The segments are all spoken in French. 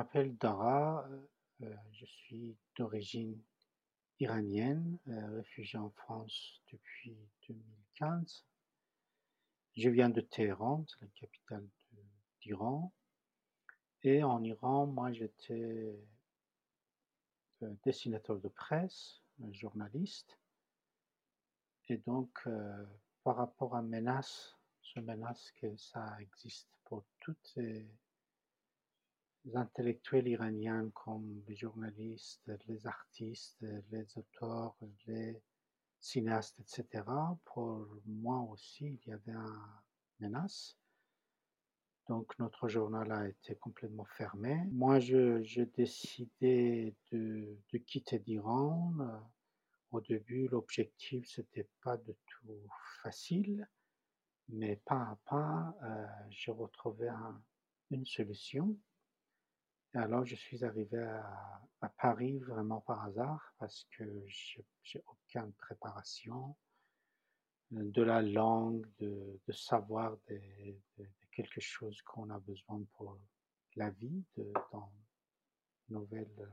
m'appelle Dara, euh, je suis d'origine iranienne, euh, réfugiée en France depuis 2015. Je viens de Téhéran, la capitale d'Iran. Et en Iran, moi j'étais euh, dessinateur de presse, journaliste. Et donc, par rapport à menace, ce menace que ça existe pour toutes les les intellectuels iraniens comme les journalistes, les artistes, les auteurs, les cinéastes, etc. Pour moi aussi, il y avait une menace. Donc notre journal a été complètement fermé. Moi, j'ai décidé de, quitter l'Iran. Au début, l'objectif, c'était pas du tout facile, mais pas à pas, euh, j'ai retrouvé un, une solution alors, je suis arrivé à, Paris vraiment par hasard parce que j'ai aucune préparation euh, de la langue, de, savoir de, quelque chose qu'on a besoin pour la vie, dans une nouvelle,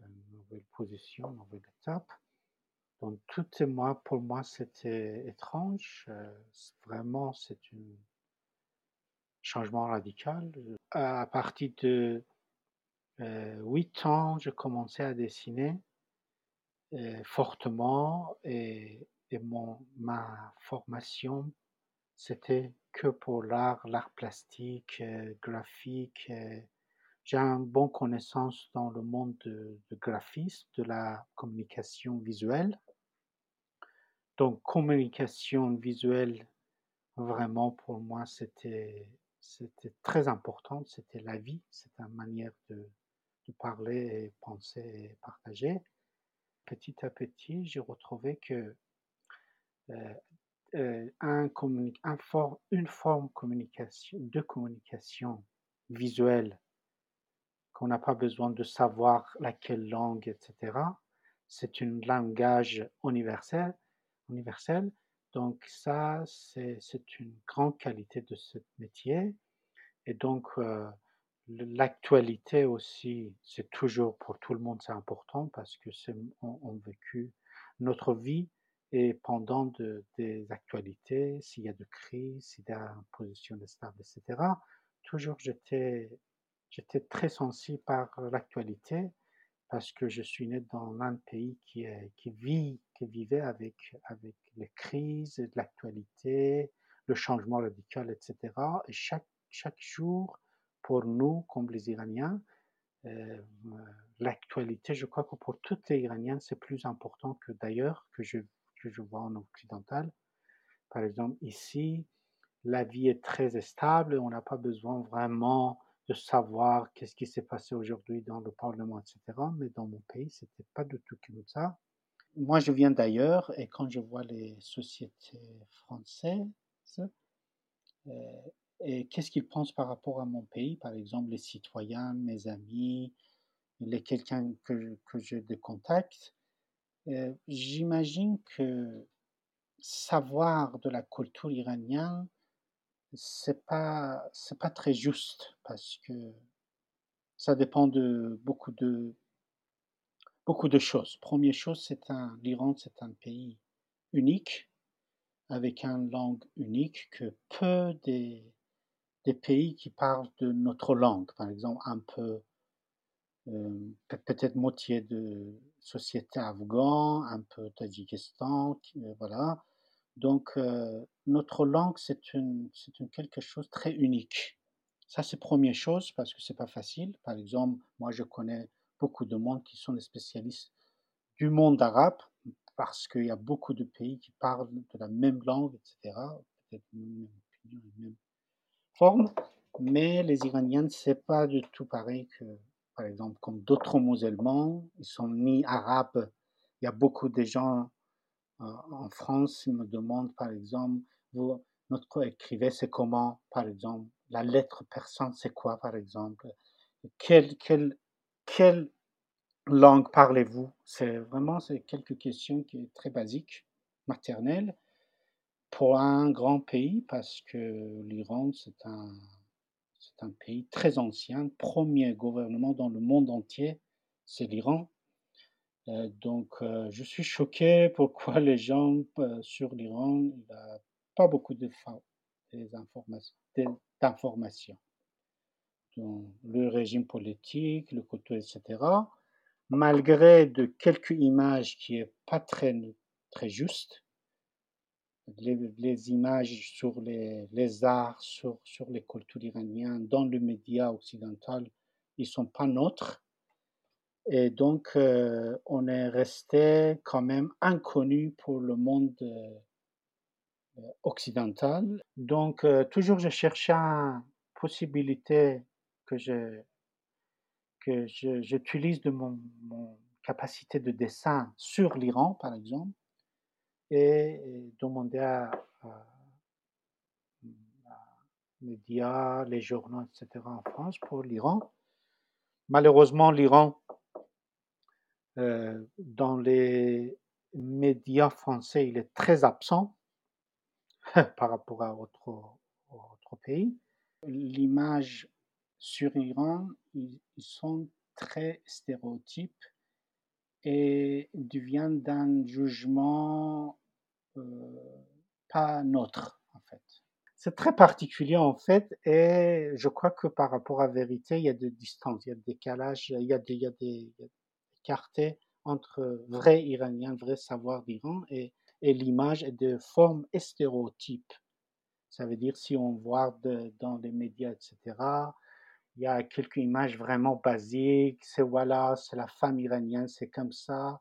euh, nouvelle position, nouvelle étape. Donc, tout et moi, pour moi, c'était étrange. Euh, vraiment, c'est un changement radical. À partir de euh, 8 ans, je commençais à dessiner euh, fortement et, mon, ma formation, c'était que pour l'art, l'art plastique, euh, graphique. Euh, j'ai une bonne connaissance dans le monde de, de graphisme, de la communication visuelle. Donc, communication visuelle, vraiment pour moi, c'était c'était très important, c'était la vie, c'était une manière de, parler et penser et partager. Petit à petit, j'ai retrouvé que euh, euh, un une forme de communication visuelle qu'on n'a pas besoin de savoir laquelle langue, etc. C'est un langage universel, universel donc ça, c'est une grande qualité de ce métier. Et donc, euh, l'actualité aussi, c'est toujours pour tout le monde, c'est important parce que c'est on, vécu notre vie et pendant de, des actualités, s'il y a de crise, s'il y a une position stable, etc. Toujours, j'étais, j'étais très sensible par l'actualité parce que je suis né dans un pays qui, est, qui vit, qui vivait avec, avec les crises, l'actualité, le changement radical, etc. Et chaque, chaque jour, pour nous, comme les Iraniens, euh, l'actualité, je crois que pour tous les Iraniens, c'est plus important que d'ailleurs, que je, que je vois en occidental. Par exemple, ici, la vie est très stable, on n'a pas besoin vraiment de savoir qu'est-ce qui s'est passé aujourd'hui dans le Parlement, etc. Mais dans mon pays, c'était pas du tout comme ça. Moi, je viens d'ailleurs et quand je vois les sociétés françaises, euh, qu'est-ce qu'ils pensent par rapport à mon pays, par exemple les citoyens, mes amis, les quelqu'un que, que j'ai de contact, euh, j'imagine que savoir de la culture iranienne, c'est pas pas très juste parce que ça dépend de beaucoup de beaucoup de choses. Première chose, c'est un l'Iran, c'est un pays unique avec une langue unique que peu des des pays qui parlent de notre langue, par exemple un peu euh, peut-être moitié de société afghane, un peu Tadjikistan, euh, voilà, donc, euh, notre langue, c'est une, c'est une quelque chose très unique. Ça, c'est première chose parce que c'est pas facile. Par exemple, moi, je connais beaucoup de monde qui sont des spécialistes du monde arabe parce qu'il y a beaucoup de pays qui parlent de la même langue, etc. Mais les Iraniens, c'est pas du tout pareil que, par exemple, comme d'autres musulmans. Ils sont ni arabes. Il y a beaucoup de gens en France, il me demande par exemple, vous, notre écrivain, c'est comment, par exemple, la lettre persane, c'est quoi, par exemple, quelle, quelle, quelle langue parlez-vous C'est vraiment c'est quelques questions qui est très basiques, maternelles, pour un grand pays, parce que l'Iran, c'est un, c'est un pays très ancien, premier gouvernement dans le monde entier, c'est l'Iran. Euh, donc, euh, je suis choqué pourquoi les gens euh, sur l'Iran, il a pas beaucoup d'informations. Le régime politique, le côté, etc. Malgré de quelques images qui est pas très, très juste, les, images sur les, les arts, sur, sur les cultures iraniennes dans le média occidental, ils sont pas neutres. Et donc, euh, on est resté quand même inconnu pour le monde euh, occidental. Donc, euh, toujours, je cherchais une possibilité que je que j'utilise de mon, capacité de dessin sur l'Iran, par exemple, et, demander à, à, médias, les journaux, etc. en France pour l'Iran. Malheureusement, l'Iran euh, dans les médias français, il est très absent par rapport à autres, pays. L'image sur l'Iran, ils, sont très stéréotypes et deviennent d'un jugement euh, pas neutre, en fait. C'est très particulier, en fait, et je crois que par rapport à vérité, il y a des distances, il y a des décalages, il y a des, il y a des, entre vrai iranien, vrai savoir d'Iran et, et l'image de forme stéréotype. Ça veut dire si on voit dans les médias, etc., il y a quelques images vraiment basiques, c'est voilà, c'est la femme iranienne, c'est comme ça.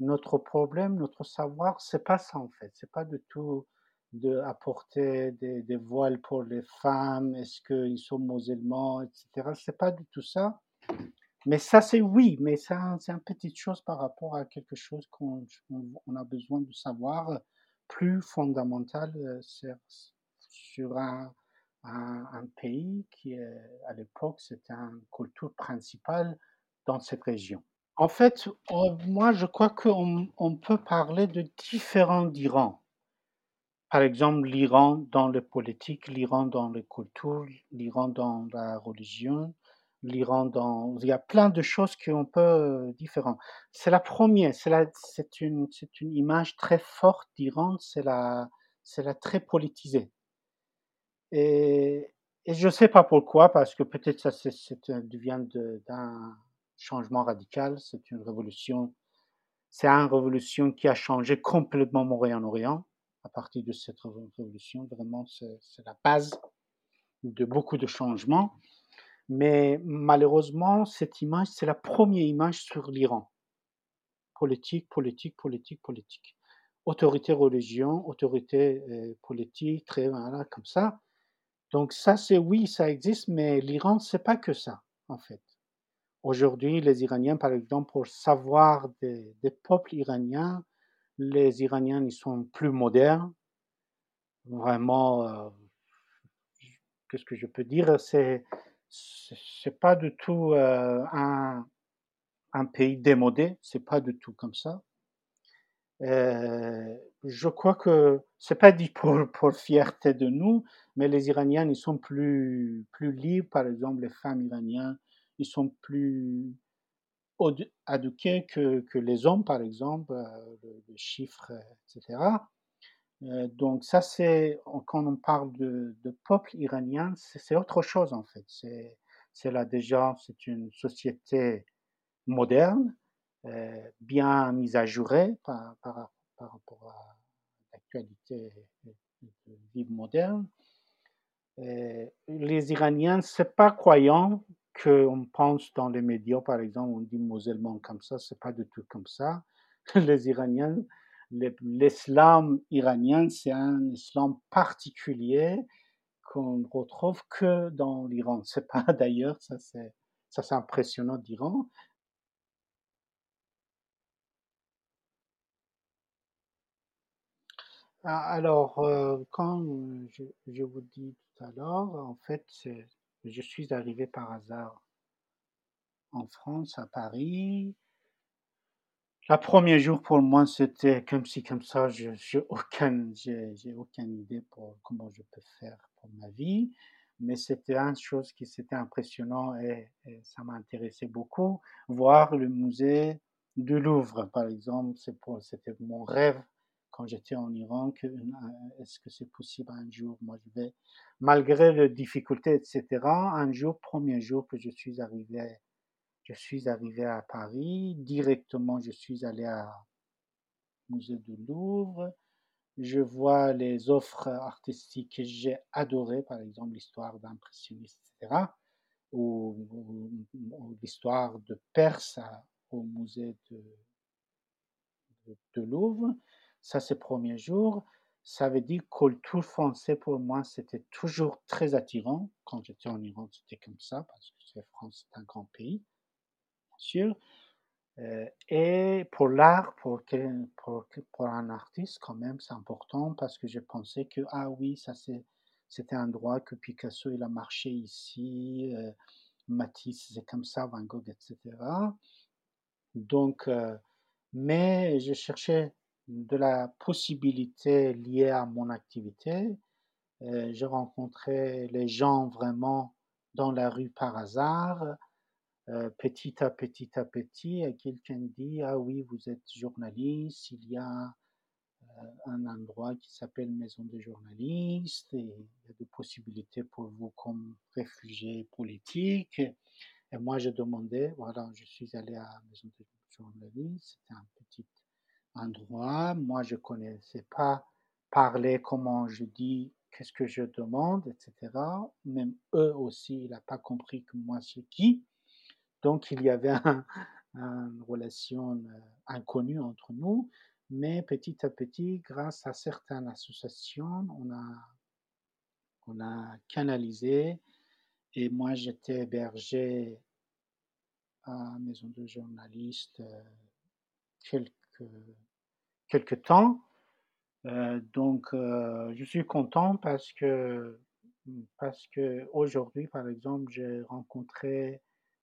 Notre problème, notre savoir, c'est pas ça en fait. C'est pas du tout de des, voiles pour les femmes, est-ce qu'ils sont musulmans, etc. C'est pas du tout ça. Mais ça, c'est oui, mais c'est une petite chose par rapport à quelque chose qu'on on a besoin de savoir plus fondamental euh, sur un, un, pays qui, à l'époque, c'était une culture principale dans cette région. En fait, moi, je crois qu'on on peut parler de différents d'Iran. Par exemple, l'Iran dans le politique, l'Iran dans les cultures, l'Iran dans la religion, l'Iran dans... Il y a plein de choses qui ont peu euh, différentes. C'est la première, c'est, la, c'est, une, c'est une image très forte d'Iran, c'est la, c'est la très politisée. Et, je ne sais pas pourquoi, parce que peut-être ça c'est, vient d'un changement radical, c'est une révolution, c'est une révolution qui a changé complètement Moyen-Orient. À partir de cette révolution, vraiment, c'est, c'est la base de beaucoup de changements. Mais malheureusement, cette image, c'est la première image sur l'Iran. Politique, politique, politique, politique. Autorité religion, autorité euh, politique, très voilà, comme ça. Donc ça, c'est oui, ça existe, mais l'Iran, c'est pas que ça, en fait. Aujourd'hui, les Iraniens, par exemple, pour savoir des, peuples iraniens, les Iraniens, ils sont plus modernes. Vraiment, euh, qu'est-ce que je peux dire? C'est c'est pas du tout euh, un, un, pays démodé, c'est pas du tout comme ça. Euh, je crois que c'est pas dit pour, pour fierté de nous, mais les Iraniens ils sont plus plus libres. Par exemple, les femmes iraniennes ils sont plus éduqués que, que les hommes, par exemple, euh, le, chiffres, etc. Euh, donc ça, c'est quand on parle de, peuple iranien, c'est autre chose en fait. C'est là déjà, c'est une société moderne, bien mise à jour par, rapport à l'actualité vie moderne. Euh, les Iraniens, c'est pas croyant qu'on pense dans les médias, par exemple, on dit musulman comme ça, c'est pas du tout comme ça. Les Iraniens, l'islam iranien, c'est un islam particulier qu'on retrouve que dans l'Iran. C'est pas d'ailleurs, ça c'est impressionnant d'Iran. Ah, alors, euh, quand je, je, vous dis tout à l'heure, en fait, je suis arrivé par hasard en France, à Paris, le premier jour pour moi, c'était comme si, comme ça, je j'ai, aucune idée pour comment je peux faire pour ma vie. mais c'était une chose qui c'était impressionnant et, ça m'intéressait beaucoup. Voir le musée du Louvre, par exemple, c'était mon rêve quand j'étais en Iran, que est-ce que c'est possible un jour, moi je vais, malgré les difficultés, etc., un jour, premier jour que je suis arrivé, je suis arrivé à Paris, directement je suis allé à musée du Louvre, je vois les offres artistiques que j'ai adorées, par exemple l'histoire d'impressionnistes, etc., ou, l'histoire de Perse au musée de, de, Louvre. Ça, c'est le premier jour. Ça veut dire que le tour français, pour moi, c'était toujours très attirant. Quand j'étais en Iran, c'était comme ça, parce que la France, c'est un grand pays, bien sûr. Euh, et pour l'art, pour, un artiste, quand même, c'est important parce que je pensais que, ah oui, ça c'était un droit que Picasso, il a marché ici, euh, Matisse, c'est comme ça, Van Gogh, etc. Donc, euh, mais je cherchais de la possibilité liée à mon activité. Euh, je rencontrais les gens vraiment dans la rue par hasard. Euh, petit à petit à petit, quelqu'un dit Ah oui, vous êtes journaliste, il y a euh, un endroit qui s'appelle Maison de journalistes, et il y a des possibilités pour vous comme réfugié politique. Et moi, je demandais, voilà, je suis allé à Maison de journalistes, c'était un petit endroit. Moi, je connaissais pas parler comment je dis, qu'est-ce que je demande, etc. Même eux aussi, ils n'ont pas compris que moi, c'est qui. Donc, il y avait une relation euh, inconnue entre nous. Mais petit à petit, grâce à certaines associations, on a, on a canalisé. Et moi, j'étais hébergé à la maison de journalistes euh, quelques quelque temps. Euh, donc, euh, je suis content parce que, parce que aujourd'hui, par exemple, j'ai rencontré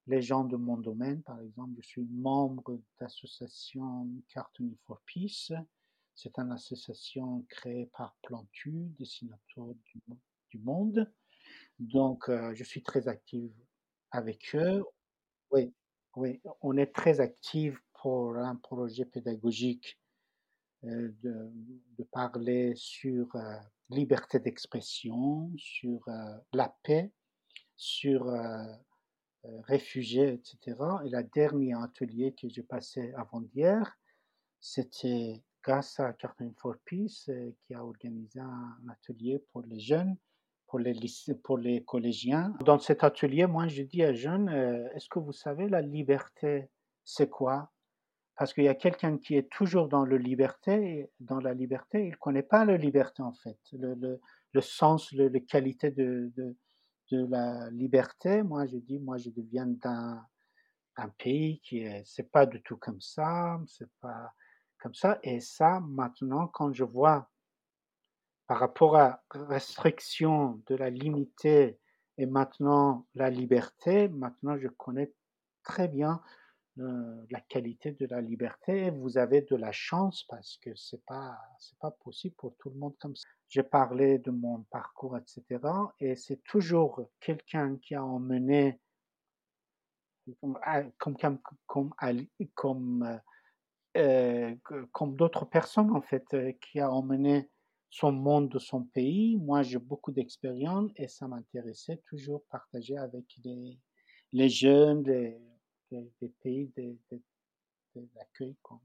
les gens de mon domaine. Par exemple, je suis membre d'association Cartoon for Peace. C'est une association créée par Plantu, dessinateur du, du monde. Donc, euh, je suis très active avec eux. Oui, oui, on est très active pour un projet pédagogique euh, de, parler sur euh, liberté d'expression, sur euh, la paix, sur réfugiés, etc. Et la dernier atelier que j'ai passé avant-hier, c'était grâce à Cartoon for Peace qui a organisé un atelier pour les jeunes, pour les, pour les collégiens. Dans cet atelier, moi, je dis aux jeunes, est-ce que vous savez la liberté, c'est quoi? Parce qu'il y a quelqu'un qui est toujours dans, le liberté, dans la liberté, il ne connaît pas la liberté en fait, le, le, le sens, le, la qualité de, la liberté. Moi, je dis, moi, je deviens d'un un pays qui est, c'est pas du tout comme ça, c'est pas comme ça. Et ça, maintenant, quand je vois par rapport à restriction de la limité et maintenant la liberté, maintenant je connais très bien euh, la qualité de la liberté, vous avez de la chance parce que c'est pas c'est pas possible pour tout le monde comme ça. J'ai parlé de mon parcours, etc. Et c'est toujours quelqu'un qui a emmené comme comme comme, comme, euh, comme d'autres personnes en fait euh, qui a emmené son monde de son pays. Moi, j'ai beaucoup d'expérience et ça m'intéressait toujours partager avec les, les jeunes, les, des, pays d'accueil comme